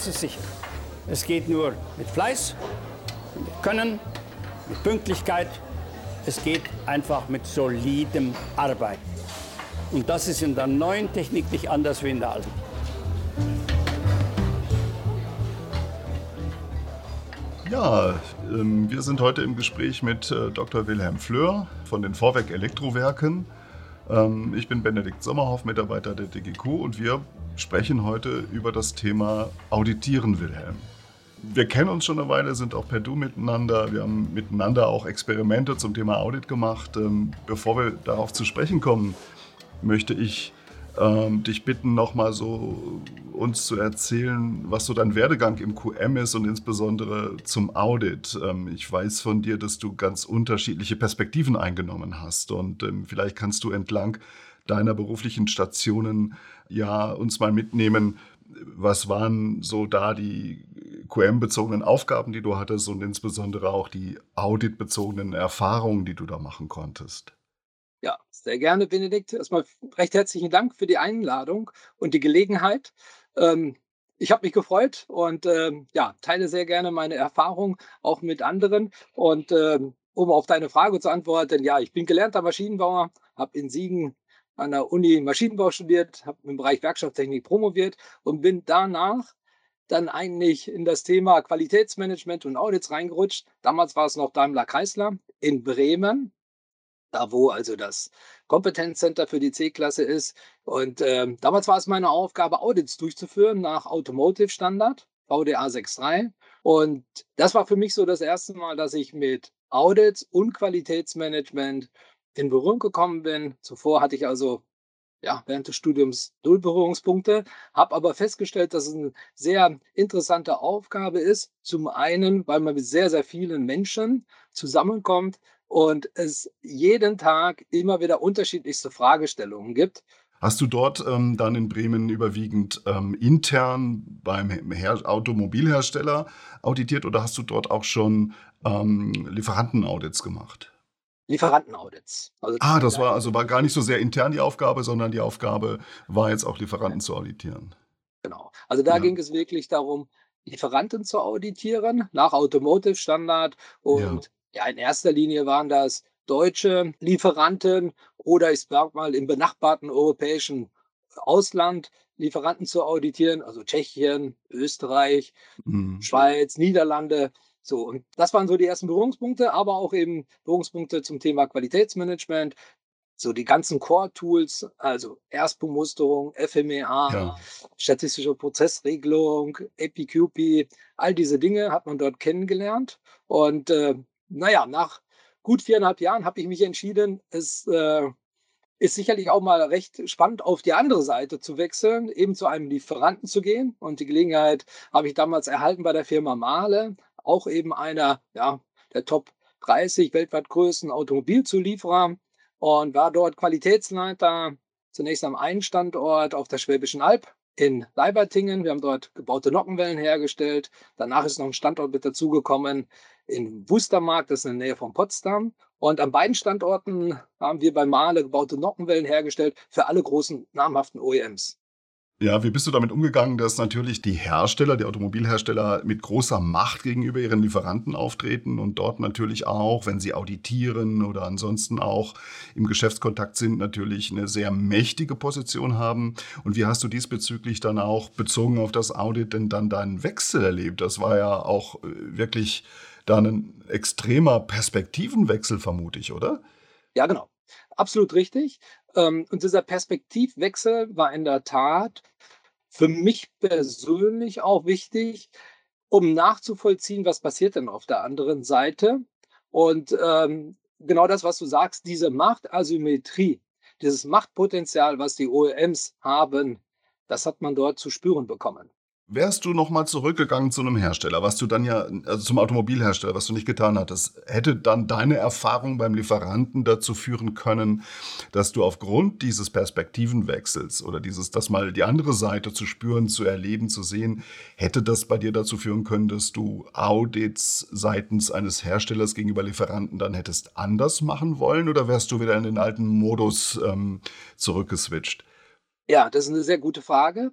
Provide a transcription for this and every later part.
sicher, es geht nur mit Fleiß, mit Können, mit Pünktlichkeit. Es geht einfach mit solidem Arbeiten. Und das ist in der neuen Technik nicht anders wie in der alten. Ja, ähm, wir sind heute im Gespräch mit äh, Dr. Wilhelm Fleur von den Vorwerk Elektrowerken. Ähm, ich bin Benedikt Sommerhoff, Mitarbeiter der DGQ und wir sprechen heute über das Thema Auditieren, Wilhelm. Wir kennen uns schon eine Weile, sind auch per Du miteinander. Wir haben miteinander auch Experimente zum Thema Audit gemacht. Ähm, bevor wir darauf zu sprechen kommen, möchte ich ähm, dich bitten, nochmal so uns zu erzählen, was so dein Werdegang im QM ist und insbesondere zum Audit. Ähm, ich weiß von dir, dass du ganz unterschiedliche Perspektiven eingenommen hast und ähm, vielleicht kannst du entlang deiner beruflichen Stationen ja uns mal mitnehmen. Was waren so da die QM-bezogenen Aufgaben, die du hattest und insbesondere auch die auditbezogenen Erfahrungen, die du da machen konntest? Ja, sehr gerne, Benedikt. Erstmal recht herzlichen Dank für die Einladung und die Gelegenheit. Ähm, ich habe mich gefreut und ähm, ja, teile sehr gerne meine Erfahrung auch mit anderen. Und ähm, um auf deine Frage zu antworten, ja, ich bin gelernter Maschinenbauer, habe in Siegen an der Uni Maschinenbau studiert, habe im Bereich Werkstatttechnik promoviert und bin danach dann eigentlich in das Thema Qualitätsmanagement und Audits reingerutscht. Damals war es noch Daimler Chrysler in Bremen da wo also das Kompetenzcenter für die C-Klasse ist. Und ähm, damals war es meine Aufgabe, Audits durchzuführen nach Automotive Standard, VDA 6.3. Und das war für mich so das erste Mal, dass ich mit Audits und Qualitätsmanagement in Berührung gekommen bin. Zuvor hatte ich also ja, während des Studiums null Berührungspunkte, habe aber festgestellt, dass es eine sehr interessante Aufgabe ist. Zum einen, weil man mit sehr, sehr vielen Menschen zusammenkommt, und es jeden Tag immer wieder unterschiedlichste Fragestellungen gibt. Hast du dort ähm, dann in Bremen überwiegend ähm, intern beim Her Automobilhersteller auditiert oder hast du dort auch schon ähm, Lieferantenaudits gemacht? Lieferantenaudits. Also ah, das war also war gar nicht so sehr intern die Aufgabe, sondern die Aufgabe war jetzt auch Lieferanten zu auditieren. Genau. Also da ja. ging es wirklich darum, Lieferanten zu auditieren nach Automotive Standard und ja, in erster Linie waren das deutsche Lieferanten oder ich sag mal im benachbarten europäischen Ausland Lieferanten zu auditieren, also Tschechien, Österreich, mhm. Schweiz, Niederlande. So, und das waren so die ersten Berührungspunkte, aber auch eben Berührungspunkte zum Thema Qualitätsmanagement, so die ganzen Core-Tools, also Erstbemusterung, FMEA, ja. statistische Prozessregelung, APQP, all diese Dinge hat man dort kennengelernt. Und äh, naja, nach gut viereinhalb Jahren habe ich mich entschieden, es äh, ist sicherlich auch mal recht spannend, auf die andere Seite zu wechseln, eben zu einem Lieferanten zu gehen. Und die Gelegenheit habe ich damals erhalten bei der Firma Mahle, auch eben einer ja, der Top 30 weltweit größten Automobilzulieferer und war dort Qualitätsleiter zunächst am einen Standort auf der Schwäbischen Alb in Leibertingen. Wir haben dort gebaute Nockenwellen hergestellt. Danach ist noch ein Standort mit dazugekommen in Wustermark, das ist in der Nähe von Potsdam. Und an beiden Standorten haben wir bei Mahle gebaute Nockenwellen hergestellt für alle großen namhaften OEMs. Ja, wie bist du damit umgegangen, dass natürlich die Hersteller, die Automobilhersteller mit großer Macht gegenüber ihren Lieferanten auftreten und dort natürlich auch, wenn sie auditieren oder ansonsten auch im Geschäftskontakt sind, natürlich eine sehr mächtige Position haben? Und wie hast du diesbezüglich dann auch bezogen auf das Audit denn dann deinen Wechsel erlebt? Das war ja auch äh, wirklich dann ein extremer Perspektivenwechsel, vermute ich, oder? Ja, genau. Absolut richtig. Ähm, und dieser Perspektivwechsel war in der Tat für mich persönlich auch wichtig, um nachzuvollziehen, was passiert denn auf der anderen Seite. Und ähm, genau das, was du sagst, diese Machtasymmetrie, dieses Machtpotenzial, was die OEMs haben, das hat man dort zu spüren bekommen. Wärst du nochmal zurückgegangen zu einem Hersteller, was du dann ja, also zum Automobilhersteller, was du nicht getan hattest, hätte dann deine Erfahrung beim Lieferanten dazu führen können, dass du aufgrund dieses Perspektivenwechsels oder dieses, das mal die andere Seite zu spüren, zu erleben, zu sehen, hätte das bei dir dazu führen können, dass du Audits seitens eines Herstellers gegenüber Lieferanten dann hättest anders machen wollen oder wärst du wieder in den alten Modus ähm, zurückgeswitcht? Ja, das ist eine sehr gute Frage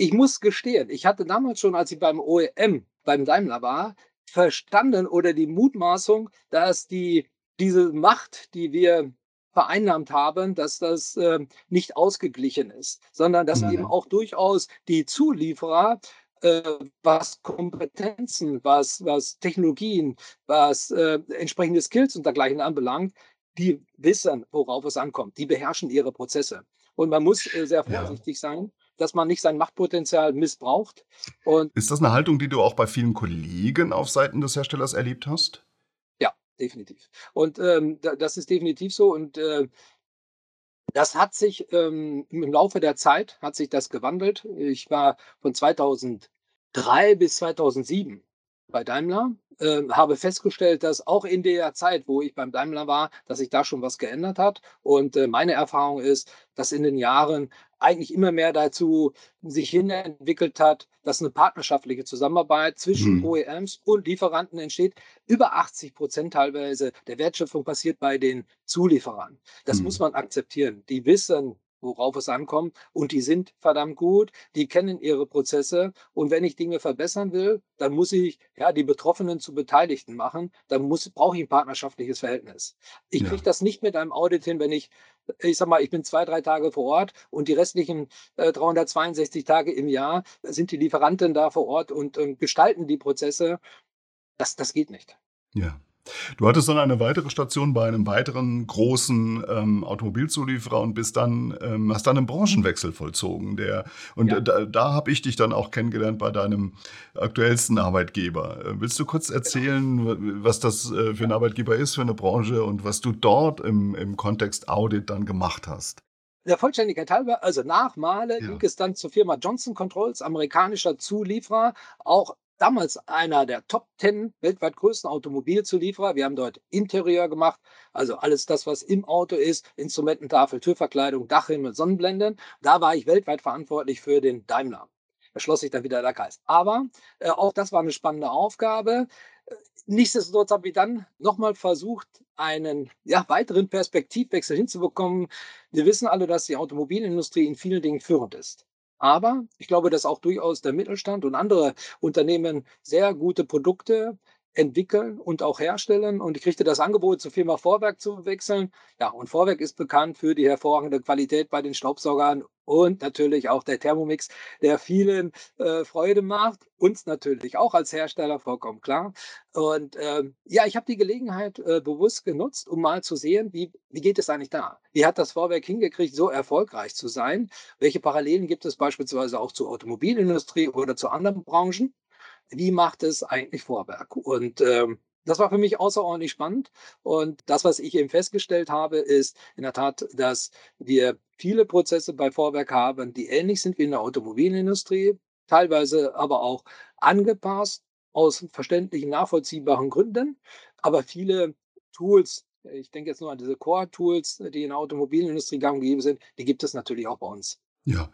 ich muss gestehen, ich hatte damals schon, als ich beim OEM, beim Daimler war, verstanden oder die Mutmaßung, dass die, diese Macht, die wir vereinnahmt haben, dass das äh, nicht ausgeglichen ist, sondern dass mhm. eben auch durchaus die Zulieferer äh, was Kompetenzen, was, was Technologien, was äh, entsprechende Skills und dergleichen anbelangt, die wissen, worauf es ankommt. Die beherrschen ihre Prozesse. Und man muss äh, sehr vorsichtig ja. sein, dass man nicht sein Machtpotenzial missbraucht. Und ist das eine Haltung, die du auch bei vielen Kollegen auf Seiten des Herstellers erlebt hast? Ja, definitiv. Und ähm, das ist definitiv so. Und äh, das hat sich ähm, im Laufe der Zeit hat sich das gewandelt. Ich war von 2003 bis 2007 bei Daimler, äh, habe festgestellt, dass auch in der Zeit, wo ich beim Daimler war, dass sich da schon was geändert hat. Und äh, meine Erfahrung ist, dass in den Jahren eigentlich immer mehr dazu sich hin entwickelt hat, dass eine partnerschaftliche Zusammenarbeit zwischen mhm. OEMs und Lieferanten entsteht. Über 80 Prozent teilweise der Wertschöpfung passiert bei den Zulieferern. Das mhm. muss man akzeptieren. Die wissen, worauf es ankommt. Und die sind verdammt gut, die kennen ihre Prozesse. Und wenn ich Dinge verbessern will, dann muss ich ja die Betroffenen zu Beteiligten machen. Dann muss, brauche ich ein partnerschaftliches Verhältnis. Ich ja. kriege das nicht mit einem Audit hin, wenn ich, ich sag mal, ich bin zwei, drei Tage vor Ort und die restlichen äh, 362 Tage im Jahr sind die Lieferanten da vor Ort und äh, gestalten die Prozesse. Das, das geht nicht. Ja. Du hattest dann eine weitere Station bei einem weiteren großen ähm, Automobilzulieferer und bist dann, ähm, hast dann einen Branchenwechsel vollzogen. Der, und ja. da, da habe ich dich dann auch kennengelernt bei deinem aktuellsten Arbeitgeber. Äh, willst du kurz erzählen, was das äh, für ein Arbeitgeber ist, für eine Branche und was du dort im, im Kontext Audit dann gemacht hast? Der Vollständigkeit halber, also nach Male ja. ging es dann zur Firma Johnson Controls, amerikanischer Zulieferer, auch damals einer der Top 10 weltweit größten Automobilzulieferer. Wir haben dort Interieur gemacht, also alles das, was im Auto ist, Instrumententafel, Türverkleidung, Dachhimmel, Sonnenblenden. Da war ich weltweit verantwortlich für den Daimler. Da schloss sich dann wieder der Kreis. Aber äh, auch das war eine spannende Aufgabe. Nichtsdestotrotz habe ich dann nochmal versucht, einen ja, weiteren Perspektivwechsel hinzubekommen. Wir wissen alle, dass die Automobilindustrie in vielen Dingen führend ist. Aber ich glaube, dass auch durchaus der Mittelstand und andere Unternehmen sehr gute Produkte entwickeln und auch herstellen. Und ich kriegte das Angebot, zur Firma Vorwerk zu wechseln. Ja, und Vorwerk ist bekannt für die hervorragende Qualität bei den Staubsaugern und natürlich auch der Thermomix, der vielen äh, Freude macht. Uns natürlich auch als Hersteller, vollkommen klar. Und ähm, ja, ich habe die Gelegenheit äh, bewusst genutzt, um mal zu sehen, wie, wie geht es eigentlich da? Wie hat das Vorwerk hingekriegt, so erfolgreich zu sein? Welche Parallelen gibt es beispielsweise auch zur Automobilindustrie oder zu anderen Branchen? wie macht es eigentlich Vorwerk? Und ähm, das war für mich außerordentlich spannend. Und das, was ich eben festgestellt habe, ist in der Tat, dass wir viele Prozesse bei Vorwerk haben, die ähnlich sind wie in der Automobilindustrie, teilweise aber auch angepasst aus verständlichen, nachvollziehbaren Gründen. Aber viele Tools, ich denke jetzt nur an diese Core-Tools, die in der Automobilindustrie gang gäbe sind, die gibt es natürlich auch bei uns. Ja,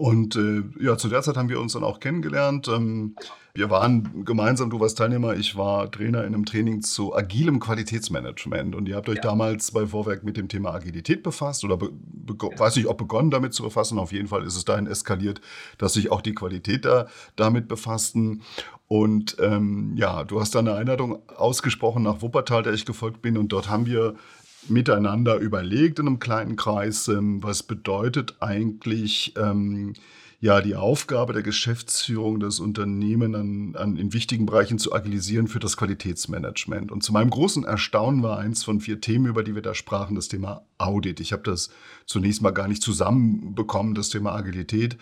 und äh, ja, zu der Zeit haben wir uns dann auch kennengelernt. Ähm, wir waren gemeinsam, du warst Teilnehmer, ich war Trainer in einem Training zu agilem Qualitätsmanagement. Und ihr habt euch ja. damals bei Vorwerk mit dem Thema Agilität befasst oder be ja. weiß nicht, ob begonnen damit zu befassen. Auf jeden Fall ist es dahin eskaliert, dass sich auch die Qualität da damit befassten. Und ähm, ja, du hast da eine Einladung ausgesprochen nach Wuppertal, der ich gefolgt bin. Und dort haben wir miteinander überlegt in einem kleinen Kreis, ähm, was bedeutet eigentlich ähm, ja die Aufgabe der Geschäftsführung, das Unternehmen an, an, in wichtigen Bereichen zu agilisieren für das Qualitätsmanagement. Und zu meinem großen Erstaunen war eins von vier Themen, über die wir da sprachen, das Thema Audit. Ich habe das zunächst mal gar nicht zusammenbekommen, das Thema Agilität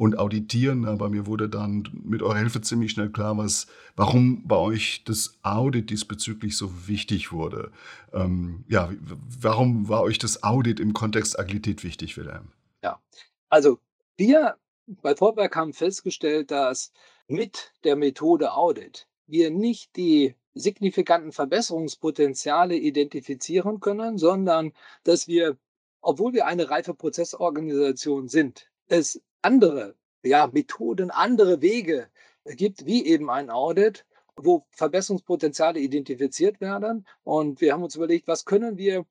und auditieren. Aber mir wurde dann mit eurer Hilfe ziemlich schnell klar, was, warum bei euch das Audit diesbezüglich so wichtig wurde. Ähm, ja, warum war euch das Audit im Kontext Agilität wichtig, Wilhelm? Ja, also wir bei Vorwerk haben festgestellt, dass mit der Methode Audit wir nicht die signifikanten Verbesserungspotenziale identifizieren können, sondern dass wir, obwohl wir eine reife Prozessorganisation sind, es andere ja, Methoden, andere Wege gibt, wie eben ein Audit, wo Verbesserungspotenziale identifiziert werden. Und wir haben uns überlegt, was können wir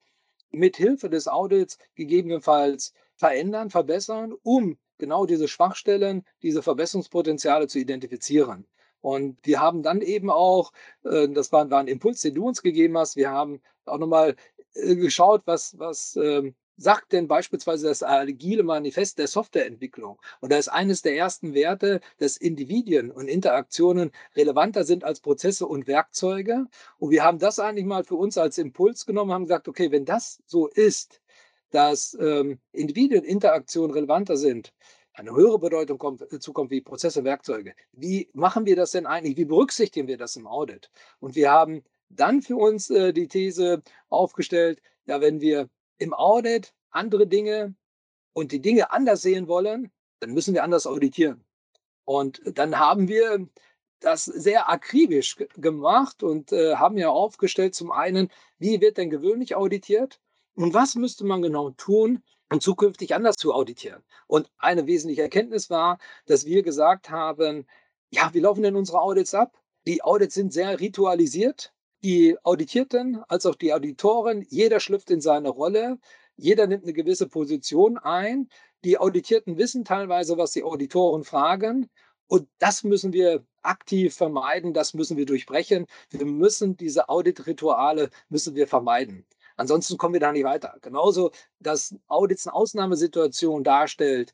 mit Hilfe des Audits gegebenenfalls verändern, verbessern, um genau diese Schwachstellen, diese Verbesserungspotenziale zu identifizieren. Und wir haben dann eben auch, äh, das war, war ein Impuls, den du uns gegeben hast, wir haben auch nochmal äh, geschaut, was, was ähm, sagt denn beispielsweise das agile Manifest der Softwareentwicklung? Und da ist eines der ersten Werte, dass Individuen und Interaktionen relevanter sind als Prozesse und Werkzeuge. Und wir haben das eigentlich mal für uns als Impuls genommen, haben gesagt, okay, wenn das so ist, dass ähm, Individuen Interaktionen relevanter sind, eine höhere Bedeutung kommt, äh, zukommt wie Prozesse, Werkzeuge. Wie machen wir das denn eigentlich? Wie berücksichtigen wir das im Audit? Und wir haben dann für uns äh, die These aufgestellt, ja, wenn wir im Audit andere Dinge und die Dinge anders sehen wollen, dann müssen wir anders auditieren. Und dann haben wir das sehr akribisch gemacht und äh, haben ja aufgestellt, zum einen, wie wird denn gewöhnlich auditiert und was müsste man genau tun, um zukünftig anders zu auditieren. Und eine wesentliche Erkenntnis war, dass wir gesagt haben, ja, wie laufen denn unsere Audits ab? Die Audits sind sehr ritualisiert. Die Auditierten als auch die Auditoren, jeder schlüpft in seine Rolle, jeder nimmt eine gewisse Position ein. Die Auditierten wissen teilweise, was die Auditoren fragen. Und das müssen wir aktiv vermeiden, das müssen wir durchbrechen. Wir müssen diese Audit-Rituale müssen wir vermeiden. Ansonsten kommen wir da nicht weiter. Genauso, dass Audits eine Ausnahmesituation darstellt,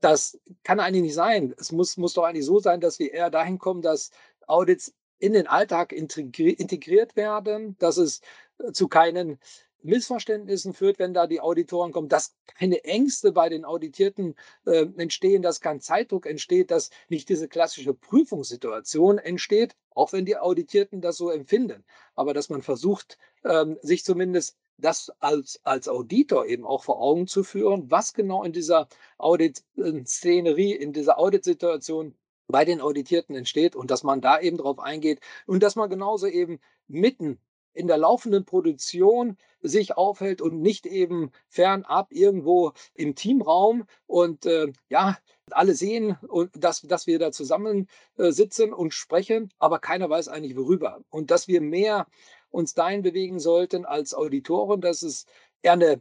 das kann eigentlich nicht sein. Es muss, muss doch eigentlich so sein, dass wir eher dahin kommen, dass Audits in den Alltag integriert werden, dass es äh, zu keinen Missverständnissen führt, wenn da die Auditoren kommen, dass keine Ängste bei den Auditierten äh, entstehen, dass kein Zeitdruck entsteht, dass nicht diese klassische Prüfungssituation entsteht, auch wenn die Auditierten das so empfinden. Aber dass man versucht, ähm, sich zumindest das als, als Auditor eben auch vor Augen zu führen, was genau in dieser Audit-Szenerie, in dieser Auditsituation bei den Auditierten entsteht und dass man da eben drauf eingeht und dass man genauso eben mitten in der laufenden Produktion sich aufhält und nicht eben fernab irgendwo im Teamraum und äh, ja, alle sehen, dass, dass wir da zusammen äh, sitzen und sprechen, aber keiner weiß eigentlich worüber. Und dass wir mehr uns dahin bewegen sollten als Auditoren, dass es eher eine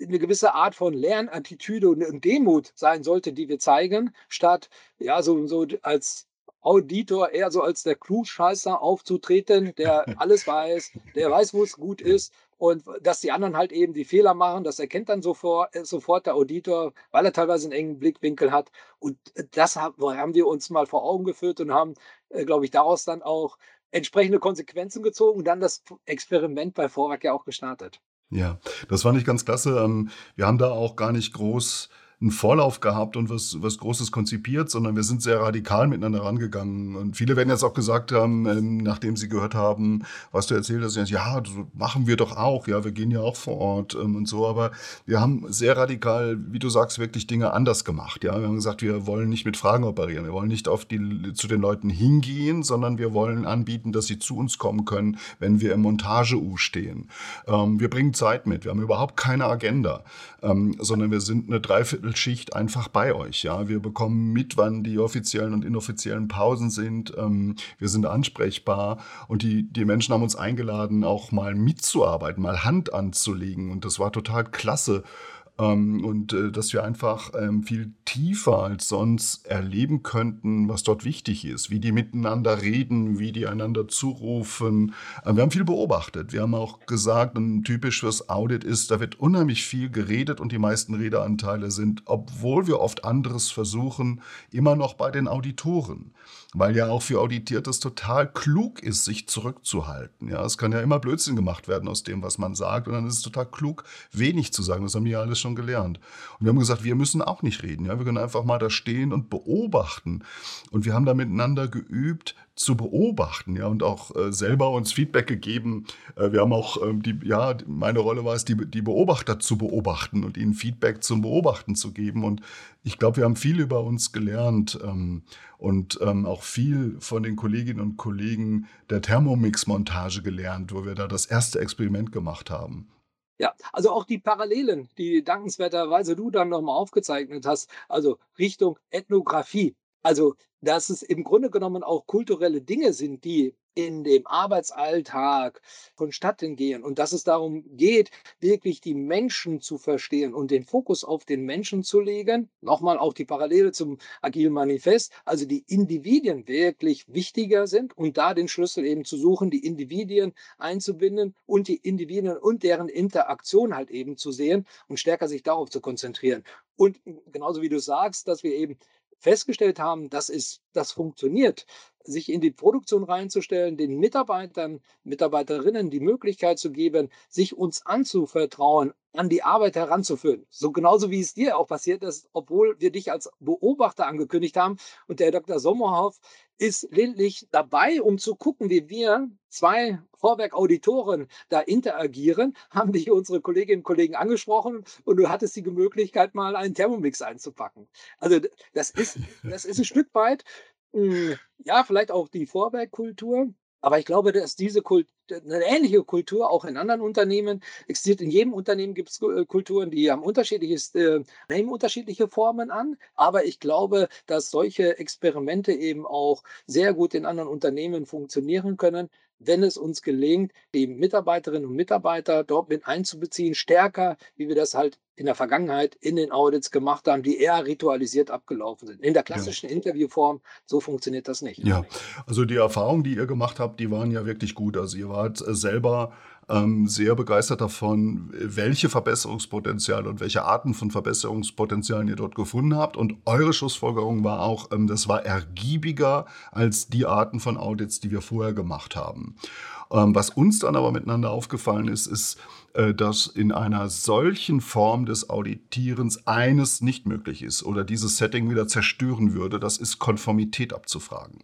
eine gewisse Art von Lernattitüde und Demut sein sollte, die wir zeigen, statt ja so, so als Auditor eher so als der Klugscheißer aufzutreten, der alles weiß, der weiß, wo es gut ist und dass die anderen halt eben die Fehler machen, das erkennt dann sofort, äh, sofort der Auditor, weil er teilweise einen engen Blickwinkel hat. Und das haben wir uns mal vor Augen geführt und haben, äh, glaube ich, daraus dann auch entsprechende Konsequenzen gezogen und dann das Experiment bei Vorwerk ja auch gestartet. Ja, das fand ich ganz klasse. Ähm, wir haben da auch gar nicht groß einen Vorlauf gehabt und was, was Großes konzipiert, sondern wir sind sehr radikal miteinander rangegangen. Und viele werden jetzt auch gesagt haben, ähm, nachdem sie gehört haben, was du erzählt hast, ja, so machen wir doch auch, ja, wir gehen ja auch vor Ort ähm, und so, aber wir haben sehr radikal, wie du sagst, wirklich Dinge anders gemacht. Ja, wir haben gesagt, wir wollen nicht mit Fragen operieren, wir wollen nicht auf die, zu den Leuten hingehen, sondern wir wollen anbieten, dass sie zu uns kommen können, wenn wir im Montage-U stehen. Ähm, wir bringen Zeit mit, wir haben überhaupt keine Agenda, ähm, sondern wir sind eine Dreiviertel Dreiviertelschicht einfach bei euch. Ja, wir bekommen mit, wann die offiziellen und inoffiziellen Pausen sind. Ähm, wir sind ansprechbar und die, die Menschen haben uns eingeladen, auch mal mitzuarbeiten, mal Hand anzulegen und das war total klasse. Ähm, und äh, dass wir einfach ähm, viel tiefer als sonst erleben könnten, was dort wichtig ist, wie die miteinander reden, wie die einander zurufen. Äh, wir haben viel beobachtet. Wir haben auch gesagt, ein typisch fürs Audit ist, da wird unheimlich viel geredet und die meisten Redeanteile sind, obwohl wir oft anderes versuchen, immer noch bei den Auditoren weil ja auch für Auditierte es total klug ist, sich zurückzuhalten. Ja, es kann ja immer Blödsinn gemacht werden aus dem, was man sagt, und dann ist es total klug, wenig zu sagen. Das haben die ja alles schon gelernt. Und wir haben gesagt, wir müssen auch nicht reden. Ja, wir können einfach mal da stehen und beobachten. Und wir haben da miteinander geübt, zu beobachten, ja, und auch äh, selber uns Feedback gegeben. Äh, wir haben auch ähm, die, ja, meine Rolle war es, die, die Beobachter zu beobachten und ihnen Feedback zum Beobachten zu geben. Und ich glaube, wir haben viel über uns gelernt ähm, und ähm, auch viel von den Kolleginnen und Kollegen der Thermomix-Montage gelernt, wo wir da das erste Experiment gemacht haben. Ja, also auch die Parallelen, die dankenswerterweise du dann nochmal aufgezeichnet hast, also Richtung Ethnographie Also, dass es im Grunde genommen auch kulturelle Dinge sind, die in dem Arbeitsalltag vonstatten gehen und dass es darum geht, wirklich die Menschen zu verstehen und den Fokus auf den Menschen zu legen. Nochmal auch die Parallele zum Agilen Manifest, also die Individuen wirklich wichtiger sind und da den Schlüssel eben zu suchen, die Individuen einzubinden und die Individuen und deren Interaktion halt eben zu sehen und stärker sich darauf zu konzentrieren. Und genauso wie du sagst, dass wir eben festgestellt haben, dass es, das funktioniert, sich in die Produktion reinzustellen, den Mitarbeitern, Mitarbeiterinnen die Möglichkeit zu geben, sich uns anzuvertrauen, an die Arbeit heranzuführen. So genauso wie es dir auch passiert ist, obwohl wir dich als Beobachter angekündigt haben. Und der Dr. Sommerhoff ist lediglich dabei, um zu gucken, wie wir zwei Vorwerk-Auditoren da interagieren, haben dich unsere Kolleginnen und Kollegen angesprochen und du hattest die Möglichkeit, mal einen Thermomix einzupacken. Also das ist, das ist ein Stück weit ja, vielleicht auch die Vorwerkkultur. Aber ich glaube, dass diese Kult eine ähnliche Kultur auch in anderen Unternehmen existiert. In jedem Unternehmen gibt es äh, Kulturen, die haben unterschiedliches, äh, nehmen unterschiedliche Formen an. Aber ich glaube, dass solche Experimente eben auch sehr gut in anderen Unternehmen funktionieren können, wenn es uns gelingt, die Mitarbeiterinnen und Mitarbeiter dort mit einzubeziehen, stärker, wie wir das halt in der Vergangenheit in den Audits gemacht haben, die eher ritualisiert abgelaufen sind. In der klassischen ja. Interviewform, so funktioniert das nicht. Ja, also die Erfahrungen, die ihr gemacht habt, die waren ja wirklich gut. Also ihr wart selber ähm, sehr begeistert davon, welche Verbesserungspotenziale und welche Arten von Verbesserungspotenzialen ihr dort gefunden habt. Und eure Schlussfolgerung war auch, ähm, das war ergiebiger als die Arten von Audits, die wir vorher gemacht haben. Ähm, was uns dann aber miteinander aufgefallen ist, ist, dass in einer solchen Form des Auditierens eines nicht möglich ist oder dieses Setting wieder zerstören würde, das ist Konformität abzufragen.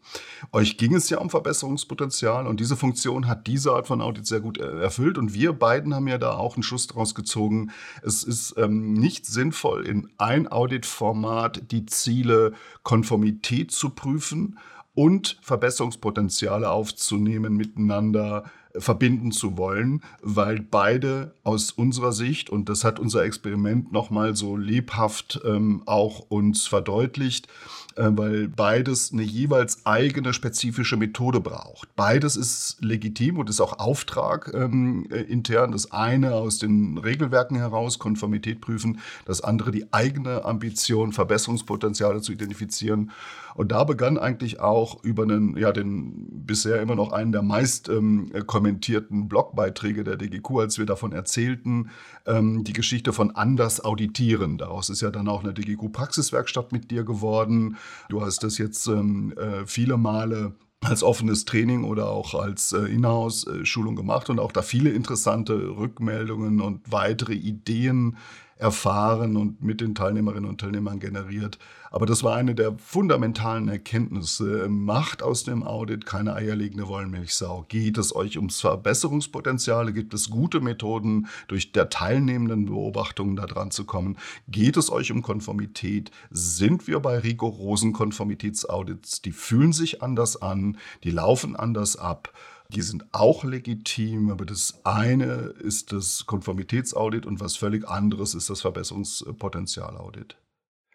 Euch ging es ja um Verbesserungspotenzial und diese Funktion hat diese Art von Audit sehr gut äh, erfüllt und wir beiden haben ja da auch einen Schluss daraus gezogen. Es ist ähm, nicht sinnvoll, in ein Auditformat die Ziele Konformität zu prüfen und Verbesserungspotenziale aufzunehmen miteinander verbinden zu wollen, weil beide aus unserer Sicht, und das hat unser Experiment nochmal so lebhaft ähm, auch uns verdeutlicht, äh, weil beides eine jeweils eigene spezifische Methode braucht. Beides ist legitim und ist auch Auftrag ähm, äh, intern. Das eine aus den Regelwerken heraus, Konformität prüfen, das andere die eigene Ambition, Verbesserungspotenziale zu identifizieren. Und da begann eigentlich auch über einen, ja, den bisher immer noch einen der meist ähm, kommentierten Blogbeiträge der DGQ, als wir davon erzählten, ähm, die Geschichte von anders auditieren. Daraus ist ja dann auch eine DGQ-Praxiswerkstatt mit dir geworden. Du hast das jetzt ähm, äh, viele Male als offenes Training oder auch als äh, Inhouse-Schulung gemacht und auch da viele interessante Rückmeldungen und weitere Ideen erfahren und mit den Teilnehmerinnen und Teilnehmern generiert. Aber das war eine der fundamentalen Erkenntnisse. Macht aus dem Audit keine eierlegende Wollmilchsau. Geht es euch ums Verbesserungspotenziale? Gibt es gute Methoden, durch der teilnehmenden Beobachtungen da dran zu kommen? Geht es euch um Konformität? Sind wir bei rigorosen Konformitätsaudits? Die fühlen sich anders an, die laufen anders ab. Die sind auch legitim, aber das eine ist das Konformitätsaudit und was völlig anderes ist das Verbesserungspotenzialaudit.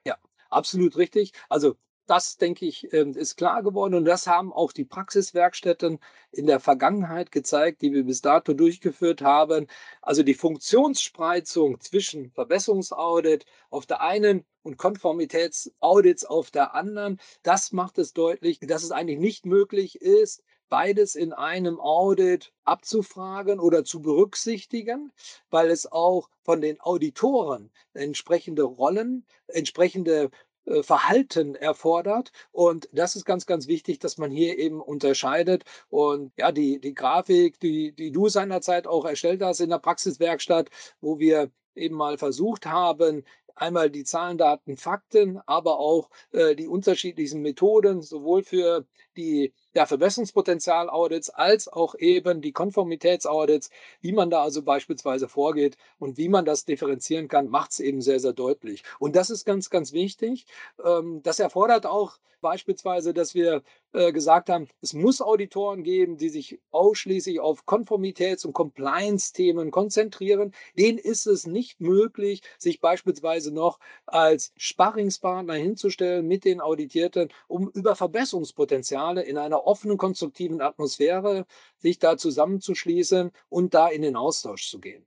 Ja, absolut richtig. Also das, denke ich, ähm, ist klar geworden und das haben auch die Praxiswerkstätten in der Vergangenheit gezeigt, die wir bis dato durchgeführt haben. Also die Funktionsspreizung zwischen Verbesserungsaudit auf der einen und Konformitätsaudits auf der anderen, das macht es deutlich, dass es eigentlich nicht möglich ist, beides in einem Audit abzufragen oder zu berücksichtigen, weil es auch von den Auditoren entsprechende Rollen, entsprechende äh, Verhalten erfordert. Und das ist ganz, ganz wichtig, dass man hier eben unterscheidet. Und ja, die, die Grafik, die, die du seinerzeit auch erstellt hast in der Praxiswerkstatt, wo wir eben mal versucht haben, einmal die Zahlen, Daten, Fakten, aber auch äh, die unterschiedlichen Methoden, sowohl für die ja, Verbesserungspotenzial-Audits als auch eben die Konformitätsaudits, wie man da also beispielsweise vorgeht und wie man das differenzieren kann, macht es eben sehr, sehr deutlich. Und das ist ganz, ganz wichtig. Ähm, das erfordert auch beispielsweise, dass wir äh, gesagt haben, es muss Auditoren geben, die sich ausschließlich auf Konformitäts- und Compliance-Themen konzentrieren. Denen ist es nicht möglich, sich beispielsweise noch als Sparringspartner hinzustellen mit den Auditierten, um über Verbesserungspotenziale in einer offenen, konstruktiven Atmosphäre sich da zusammenzuschließen und da in den Austausch zu gehen.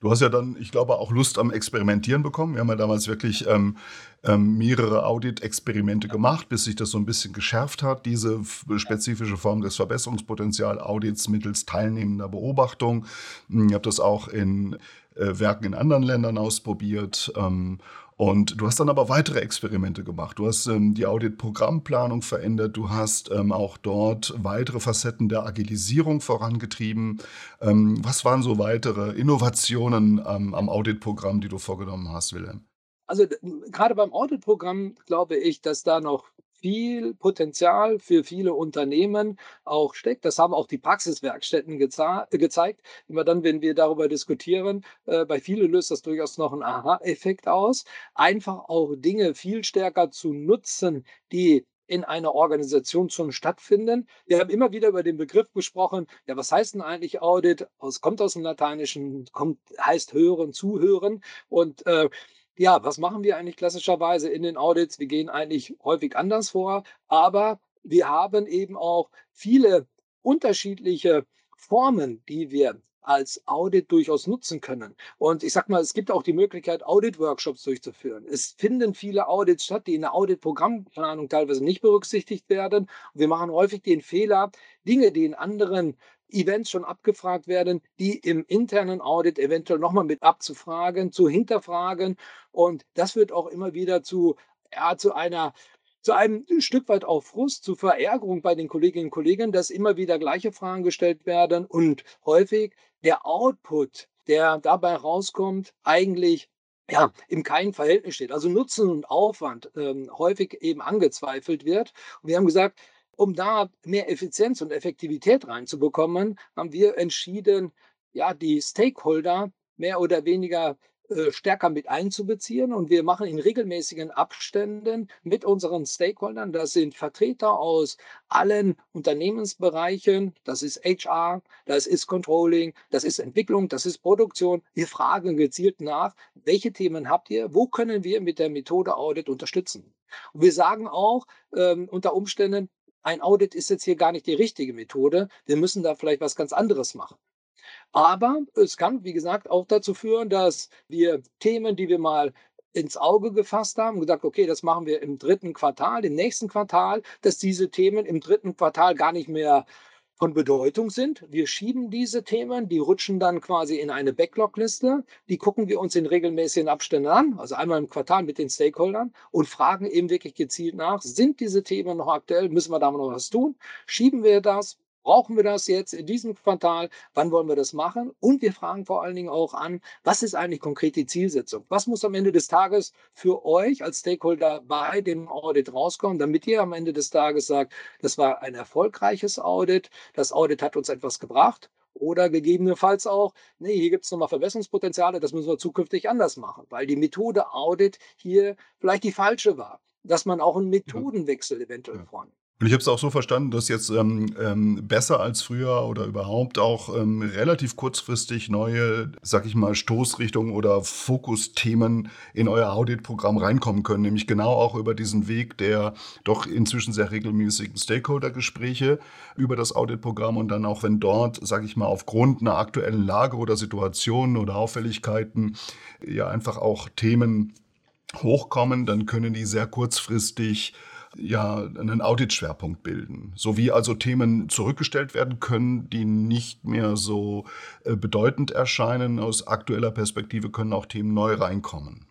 Du hast ja dann, ich glaube, auch Lust am Experimentieren bekommen. Wir haben ja damals wirklich ähm, ähm, mehrere Audit-Experimente gemacht, bis sich das so ein bisschen geschärft hat, diese spezifische Form des Verbesserungspotenzial-Audits mittels teilnehmender Beobachtung. Hm, ich habe das auch in äh, Werken in anderen Ländern ausprobiert. Ähm, und du hast dann aber weitere Experimente gemacht. Du hast ähm, die Audit-Programmplanung verändert. Du hast ähm, auch dort weitere Facetten der Agilisierung vorangetrieben. Ähm, was waren so weitere Innovationen ähm, am Audit-Programm, die du vorgenommen hast, Wilhelm? Also gerade beim Audit-Programm glaube ich, dass da noch viel Potenzial für viele Unternehmen auch steckt. Das haben auch die Praxiswerkstätten gezeigt. Immer dann, wenn wir darüber diskutieren, äh, bei vielen löst das durchaus noch einen Aha-Effekt aus. Einfach auch Dinge viel stärker zu nutzen, die in einer Organisation schon stattfinden. Wir haben immer wieder über den Begriff gesprochen. Ja, was heißt denn eigentlich Audit? Es kommt aus dem Lateinischen, kommt, heißt hören, zuhören. Und äh, ja, was machen wir eigentlich klassischerweise in den Audits? Wir gehen eigentlich häufig anders vor, aber wir haben eben auch viele unterschiedliche Formen, die wir als Audit durchaus nutzen können. Und ich sage mal, es gibt auch die Möglichkeit, Audit-Workshops durchzuführen. Es finden viele Audits statt, die in der Audit-Programmplanung teilweise nicht berücksichtigt werden. Und wir machen häufig den Fehler, Dinge, die in anderen Events schon abgefragt werden, die im internen Audit eventuell nochmal mit abzufragen, zu hinterfragen. Und das führt auch immer wieder zu, ja, zu einer zu einem Stück weit auch Frust, zu Verärgerung bei den Kolleginnen und Kollegen, dass immer wieder gleiche Fragen gestellt werden und häufig der Output, der dabei rauskommt, eigentlich ja, im keinen Verhältnis steht. Also Nutzen und Aufwand ähm, häufig eben angezweifelt wird. Und wir haben gesagt, um da mehr Effizienz und Effektivität reinzubekommen, haben wir entschieden, ja, die Stakeholder mehr oder weniger äh, stärker mit einzubeziehen. Und wir machen in regelmäßigen Abständen mit unseren Stakeholdern, das sind Vertreter aus allen Unternehmensbereichen, das ist HR, das ist Controlling, das ist Entwicklung, das ist Produktion. Wir fragen gezielt nach, welche Themen habt ihr, wo können wir mit der Methode Audit unterstützen. Und wir sagen auch ähm, unter Umständen, ein Audit ist jetzt hier gar nicht die richtige Methode. Wir müssen da vielleicht was ganz anderes machen. Aber es kann, wie gesagt, auch dazu führen, dass wir Themen, die wir mal ins Auge gefasst haben, gesagt, okay, das machen wir im dritten Quartal, im nächsten Quartal, dass diese Themen im dritten Quartal gar nicht mehr von Bedeutung sind. Wir schieben diese Themen, die rutschen dann quasi in eine Backlog-Liste. Die gucken wir uns in regelmäßigen Abständen an, also einmal im Quartal mit den Stakeholdern und fragen eben wirklich gezielt nach, sind diese Themen noch aktuell? Müssen wir da noch was tun? Schieben wir das? Brauchen wir das jetzt in diesem Quartal? Wann wollen wir das machen? Und wir fragen vor allen Dingen auch an, was ist eigentlich konkret die Zielsetzung? Was muss am Ende des Tages für euch als Stakeholder bei dem Audit rauskommen, damit ihr am Ende des Tages sagt, das war ein erfolgreiches Audit, das Audit hat uns etwas gebracht oder gegebenenfalls auch, nee, hier gibt es nochmal Verbesserungspotenziale, das müssen wir zukünftig anders machen, weil die Methode Audit hier vielleicht die falsche war, dass man auch einen Methodenwechsel eventuell ja. vornimmt. Und ich habe es auch so verstanden, dass jetzt ähm, ähm, besser als früher oder überhaupt auch ähm, relativ kurzfristig neue, sag ich mal, Stoßrichtungen oder Fokusthemen in euer Auditprogramm reinkommen können, nämlich genau auch über diesen Weg der doch inzwischen sehr regelmäßigen Stakeholder-Gespräche über das Auditprogramm und dann auch, wenn dort, sag ich mal, aufgrund einer aktuellen Lage oder Situation oder Auffälligkeiten ja einfach auch Themen hochkommen, dann können die sehr kurzfristig ja einen Audit-Schwerpunkt bilden. Sowie also Themen zurückgestellt werden können, die nicht mehr so äh, bedeutend erscheinen. Aus aktueller Perspektive können auch Themen neu reinkommen.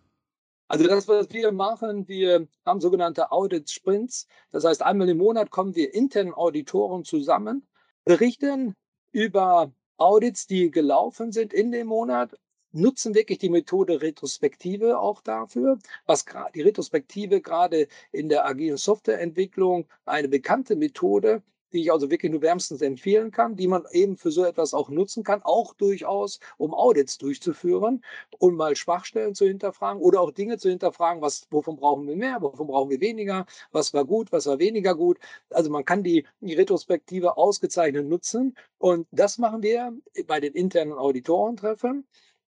Also das, was wir machen, wir haben sogenannte Audit-Sprints. Das heißt, einmal im Monat kommen wir internen Auditoren zusammen, berichten über Audits, die gelaufen sind in dem Monat, nutzen wirklich die Methode Retrospektive auch dafür, was die Retrospektive gerade in der agilen Softwareentwicklung eine bekannte Methode, die ich also wirklich nur wärmstens empfehlen kann, die man eben für so etwas auch nutzen kann, auch durchaus, um Audits durchzuführen und mal Schwachstellen zu hinterfragen oder auch Dinge zu hinterfragen, was, wovon brauchen wir mehr, wovon brauchen wir weniger, was war gut, was war weniger gut. Also man kann die, die Retrospektive ausgezeichnet nutzen und das machen wir bei den internen Auditorentreffen.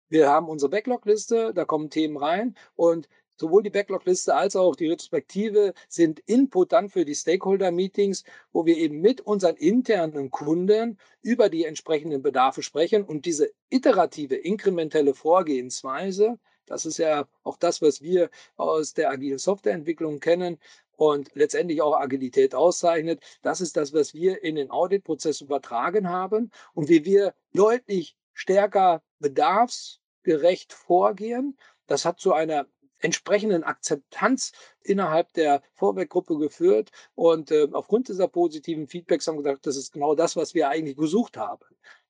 Wir haben unsere Backlog-Liste, da kommen Themen rein und sowohl die Backlog-Liste als auch die Retrospektive sind Input dann für die Stakeholder-Meetings, wo wir eben mit unseren internen Kunden über die entsprechenden Bedarfe sprechen und diese iterative, inkrementelle Vorgehensweise, das ist ja auch das, was wir aus der agilen Softwareentwicklung kennen und letztendlich auch Agilität auszeichnet. Das ist das, was wir in den Auditprozess übertragen haben und wie wir deutlich stärker bedarfs gerecht vorgehen. Das hat zu einer entsprechenden Akzeptanz innerhalb der Vorwerkgruppe geführt. Und äh, aufgrund dieser positiven Feedbacks haben wir gesagt, das ist genau das, was wir eigentlich gesucht haben.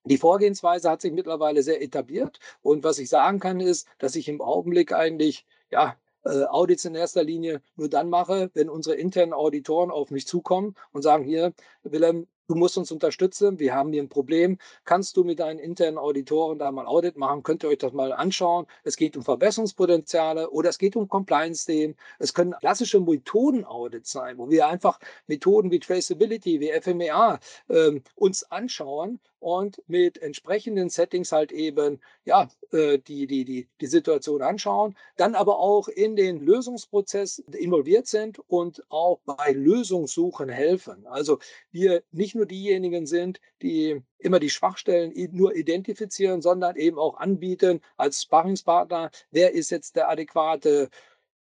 Die Vorgehensweise hat sich mittlerweile sehr etabliert. Und was ich sagen kann, ist, dass ich im Augenblick eigentlich, ja, äh, Audits in erster Linie nur dann mache, wenn unsere internen Auditoren auf mich zukommen und sagen, hier, Willem, du musst uns unterstützen, wir haben hier ein Problem. Kannst du mit deinen internen Auditoren da mal Audit machen? Könnt ihr euch das mal anschauen? Es geht um Verbesserungspotenziale oder es geht um Compliance-Themen. Es können klassische Methoden-Audits sein, wo wir einfach Methoden wie Traceability, wie FMEA ähm, uns anschauen und mit entsprechenden Settings halt eben ja äh, die, die, die, die Situation anschauen, dann aber auch in den Lösungsprozess involviert sind und auch bei Lösungssuchen helfen. Also wir nicht nur diejenigen sind, die immer die Schwachstellen nur identifizieren, sondern eben auch anbieten als Sparringspartner, wer ist jetzt der adäquate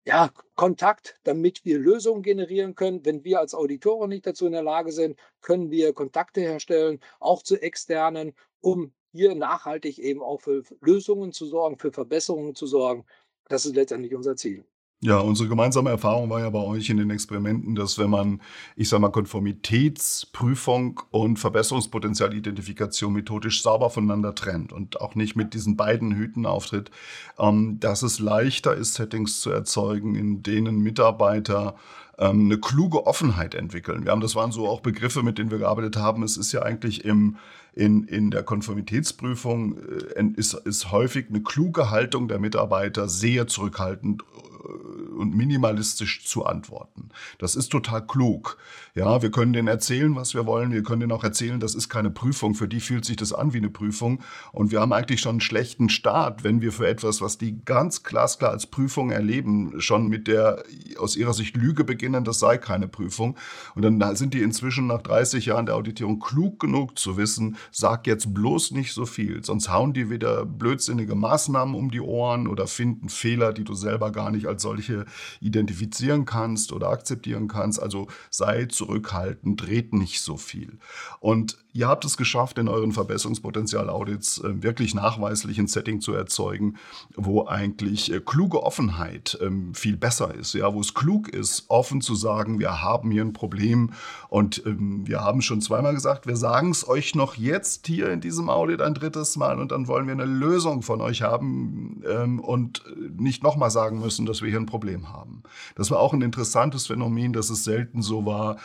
ja, Kontakt, damit wir Lösungen generieren können. Wenn wir als Auditoren nicht dazu in der Lage sind, können wir Kontakte herstellen, auch zu externen, um hier nachhaltig eben auch für Lösungen zu sorgen, für Verbesserungen zu sorgen. Das ist letztendlich unser Ziel. Ja, unsere gemeinsame Erfahrung war ja bei euch in den Experimenten, dass wenn man, ich sag mal, Konformitätsprüfung und Verbesserungspotenzialidentifikation methodisch sauber voneinander trennt und auch nicht mit diesen beiden Hüten auftritt, ähm, dass es leichter ist, Settings zu erzeugen, in denen Mitarbeiter ähm, eine kluge Offenheit entwickeln. Wir haben, das waren so auch Begriffe, mit denen wir gearbeitet haben. Es ist ja eigentlich im, in, in der Konformitätsprüfung äh, ist, ist häufig eine kluge Haltung der Mitarbeiter sehr zurückhaltend und minimalistisch zu antworten. Das ist total klug. Ja, wir können denen erzählen, was wir wollen. Wir können denen auch erzählen, das ist keine Prüfung. Für die fühlt sich das an wie eine Prüfung. Und wir haben eigentlich schon einen schlechten Start, wenn wir für etwas, was die ganz glasklar als Prüfung erleben, schon mit der aus ihrer Sicht Lüge beginnen, das sei keine Prüfung. Und dann sind die inzwischen nach 30 Jahren der Auditierung klug genug zu wissen, sag jetzt bloß nicht so viel. Sonst hauen die wieder blödsinnige Maßnahmen um die Ohren oder finden Fehler, die du selber gar nicht als solche identifizieren kannst oder akzeptieren kannst. Also sei zurückhaltend, dreht nicht so viel. Und ihr habt es geschafft, in euren Verbesserungspotenzial-Audits äh, wirklich nachweislich ein Setting zu erzeugen, wo eigentlich äh, kluge Offenheit ähm, viel besser ist. Ja, wo es klug ist, offen zu sagen, wir haben hier ein Problem und ähm, wir haben schon zweimal gesagt, wir sagen es euch noch jetzt hier in diesem Audit ein drittes Mal und dann wollen wir eine Lösung von euch haben ähm, und äh, nicht nochmal sagen müssen, dass wir hier ein Problem haben. Das war auch ein interessantes Phänomen, dass es selten so war,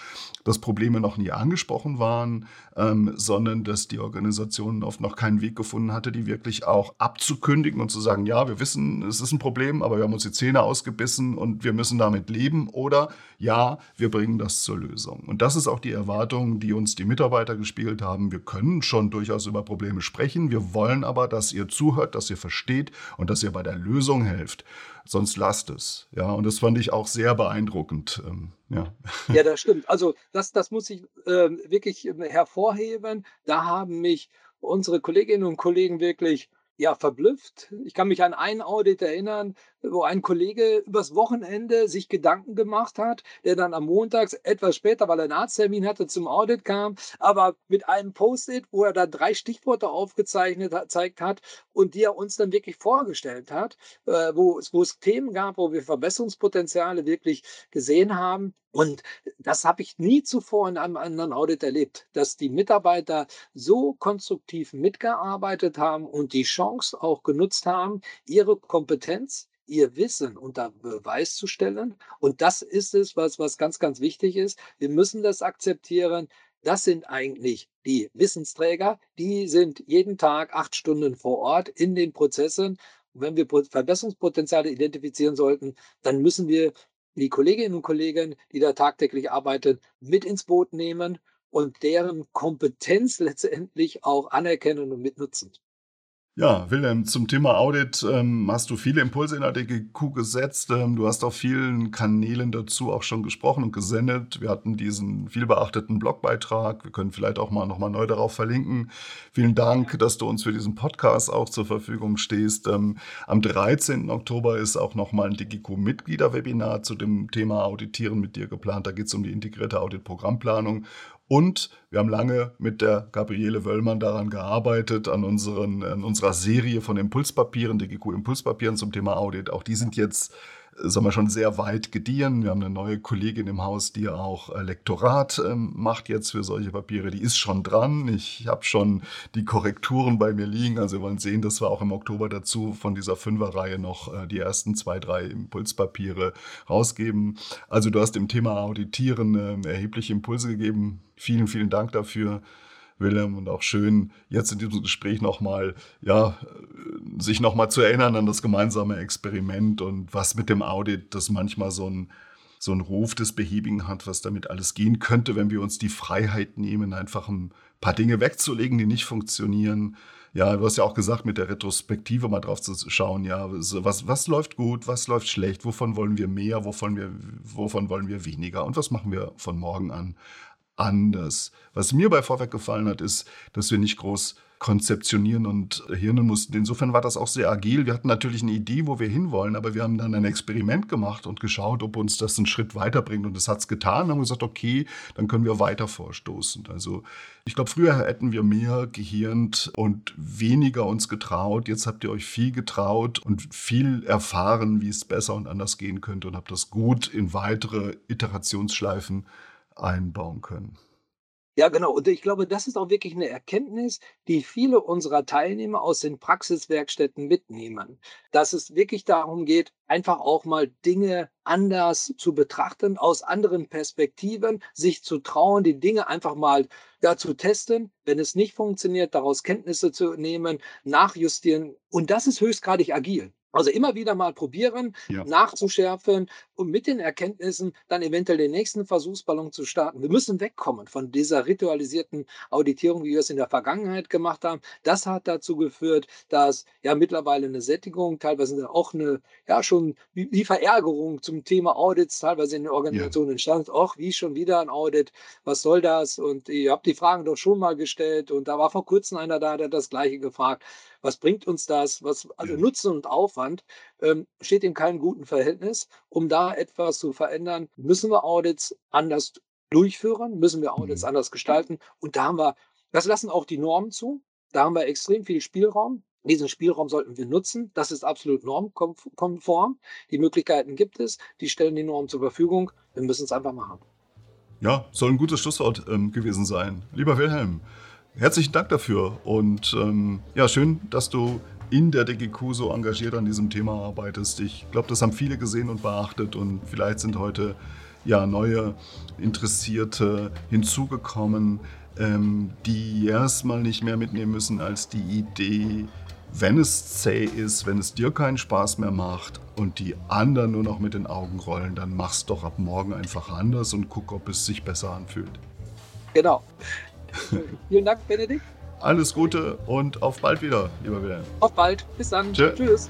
dass Probleme noch nie angesprochen waren, ähm, sondern dass die Organisation oft noch keinen Weg gefunden hatte, die wirklich auch abzukündigen und zu sagen, ja, wir wissen, es ist ein Problem, aber wir haben uns die Zähne ausgebissen und wir müssen damit leben oder ja, wir bringen das zur Lösung. Und das ist auch die Erwartung, die uns die Mitarbeiter gespiegelt haben. Wir können schon durchaus über Probleme sprechen, wir wollen aber, dass ihr zuhört, dass ihr versteht und dass ihr bei der Lösung helft sonst lasst es. Ja, und das fand ich auch sehr beeindruckend. Ähm, ja. ja, das stimmt. Also das, das muss ich äh, wirklich hervorheben. Da haben mich unsere Kolleginnen und Kollegen wirklich ja, verblüfft. Ich kann mich an ein Audit erinnern, wo ein Kollege übers Wochenende sich Gedanken gemacht hat, der dann am Montag etwas später, weil er einen Arzttermin hatte, zum Audit kam, aber mit einem Post-it, wo er da drei Stichworte aufgezeichnet hat, zeigt hat und die er uns dann wirklich vorgestellt hat, äh, wo, wo es Themen gab, wo wir Verbesserungspotenziale wirklich gesehen haben. Und das habe ich nie zuvor in einem anderen Audit erlebt, dass die Mitarbeiter so konstruktiv mitgearbeitet haben und die Chance auch genutzt haben, ihre Kompetenz, ihr Wissen unter Beweis zu stellen. Und das ist es, was, was ganz, ganz wichtig ist. Wir müssen das akzeptieren. das sind eigentlich die Wissensträger, die sind jeden Tag acht Stunden vor Ort in den Prozessen. Und wenn wir Verbesserungspotenziale identifizieren sollten, dann müssen wir die Kolleginnen und Kollegen, die da tagtäglich arbeiten, mit ins Boot nehmen und deren Kompetenz letztendlich auch anerkennen und mitnutzen. Ja, Wilhelm, zum Thema Audit ähm, hast du viele Impulse in der DGQ gesetzt. Ähm, du hast auf vielen Kanälen dazu auch schon gesprochen und gesendet. Wir hatten diesen vielbeachteten Blogbeitrag. Wir können vielleicht auch mal nochmal neu darauf verlinken. Vielen Dank, dass du uns für diesen Podcast auch zur Verfügung stehst. Ähm, am 13. Oktober ist auch nochmal ein DGQ-Mitgliederwebinar zu dem Thema Auditieren mit dir geplant. Da geht es um die integrierte Audit-Programmplanung. Und wir haben lange mit der Gabriele Wöllmann daran gearbeitet, an, unseren, an unserer Serie von Impulspapieren, DGQ Impulspapieren zum Thema Audit. Auch die sind jetzt sagen wir schon sehr weit gediehen. Wir haben eine neue Kollegin im Haus, die auch äh, Lektorat ähm, macht jetzt für solche Papiere. Die ist schon dran. Ich habe schon die Korrekturen bei mir liegen. Also wir wollen sehen, dass wir auch im Oktober dazu von dieser Fünferreihe noch äh, die ersten zwei, drei Impulspapiere rausgeben. Also du hast dem Thema Auditieren äh, erhebliche Impulse gegeben. Vielen, vielen Dank dafür. Wilhelm, und auch schön, jetzt in diesem Gespräch nochmal, ja, sich nochmal zu erinnern an das gemeinsame Experiment und was mit dem Audit, das manchmal so ein, so ein Ruf des Behäbigen hat, was damit alles gehen könnte, wenn wir uns die Freiheit nehmen, einfach ein paar Dinge wegzulegen, die nicht funktionieren. Ja, du hast ja auch gesagt, mit der Retrospektive mal drauf zu schauen, ja, was, was läuft gut, was läuft schlecht, wovon wollen wir mehr, wovon, wir, wovon wollen wir weniger und was machen wir von morgen an anders. Was mir bei Vorwerk gefallen hat, ist, dass wir nicht groß konzeptionieren und hirnen mussten. Insofern war das auch sehr agil. Wir hatten natürlich eine Idee, wo wir hinwollen, aber wir haben dann ein Experiment gemacht und geschaut, ob uns das einen Schritt weiterbringt. Und das hat es getan. Haben gesagt, okay, dann können wir weiter vorstoßen. Also ich glaube, früher hätten wir mehr gehirnt und weniger uns getraut. Jetzt habt ihr euch viel getraut und viel erfahren, wie es besser und anders gehen könnte und habt das gut in weitere Iterationsschleifen einbauen können. Ja, genau. Und ich glaube, das ist auch wirklich eine Erkenntnis, die viele unserer Teilnehmer aus den Praxiswerkstätten mitnehmen. Dass es wirklich darum geht, einfach auch mal Dinge anders zu betrachten, aus anderen Perspektiven, sich zu trauen, die Dinge einfach mal ja, zu testen. Wenn es nicht funktioniert, daraus Kenntnisse zu nehmen, nachjustieren. Und das ist höchstgradig agil. Also immer wieder mal probieren, ja. nachzuschärfen und mit den Erkenntnissen dann eventuell den nächsten Versuchsballon zu starten. Wir müssen wegkommen von dieser ritualisierten Auditierung, wie wir es in der Vergangenheit gemacht haben. Das hat dazu geführt, dass ja mittlerweile eine Sättigung, teilweise auch eine, ja schon wie Verärgerung zum Thema Audits teilweise in den Organisationen ja. entstand. Och, wie schon wieder ein Audit? Was soll das? Und ihr habt die Fragen doch schon mal gestellt und da war vor kurzem einer da, der hat das Gleiche gefragt. Was bringt uns das? Was, also Nutzen und Aufwand ähm, steht in keinem guten Verhältnis. Um da etwas zu verändern, müssen wir Audits anders durchführen, müssen wir Audits mhm. anders gestalten. Und da haben wir, das lassen auch die Normen zu. Da haben wir extrem viel Spielraum. Diesen Spielraum sollten wir nutzen. Das ist absolut normkonform. Die Möglichkeiten gibt es. Die stellen die Normen zur Verfügung. Wir müssen es einfach machen. Ja, soll ein gutes Schlusswort ähm, gewesen sein. Lieber Wilhelm, Herzlichen Dank dafür und ähm, ja, schön, dass du in der DGQ so engagiert an diesem Thema arbeitest. Ich glaube, das haben viele gesehen und beachtet und vielleicht sind heute ja neue Interessierte hinzugekommen, ähm, die erstmal nicht mehr mitnehmen müssen als die Idee, wenn es zäh ist, wenn es dir keinen Spaß mehr macht und die anderen nur noch mit den Augen rollen, dann mach's doch ab morgen einfach anders und guck, ob es sich besser anfühlt. Genau. Vielen Dank, Benedikt. Alles Gute und auf bald wieder, lieber Wilhelm. Auf bald. Bis dann. Tschö. Tschüss.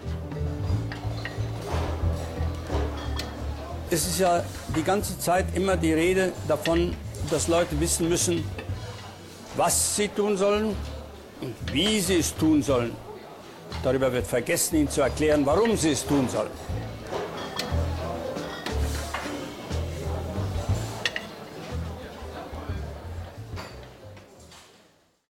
Es ist ja die ganze Zeit immer die Rede davon, dass Leute wissen müssen, was sie tun sollen und wie sie es tun sollen. Darüber wird vergessen, ihnen zu erklären, warum sie es tun sollen.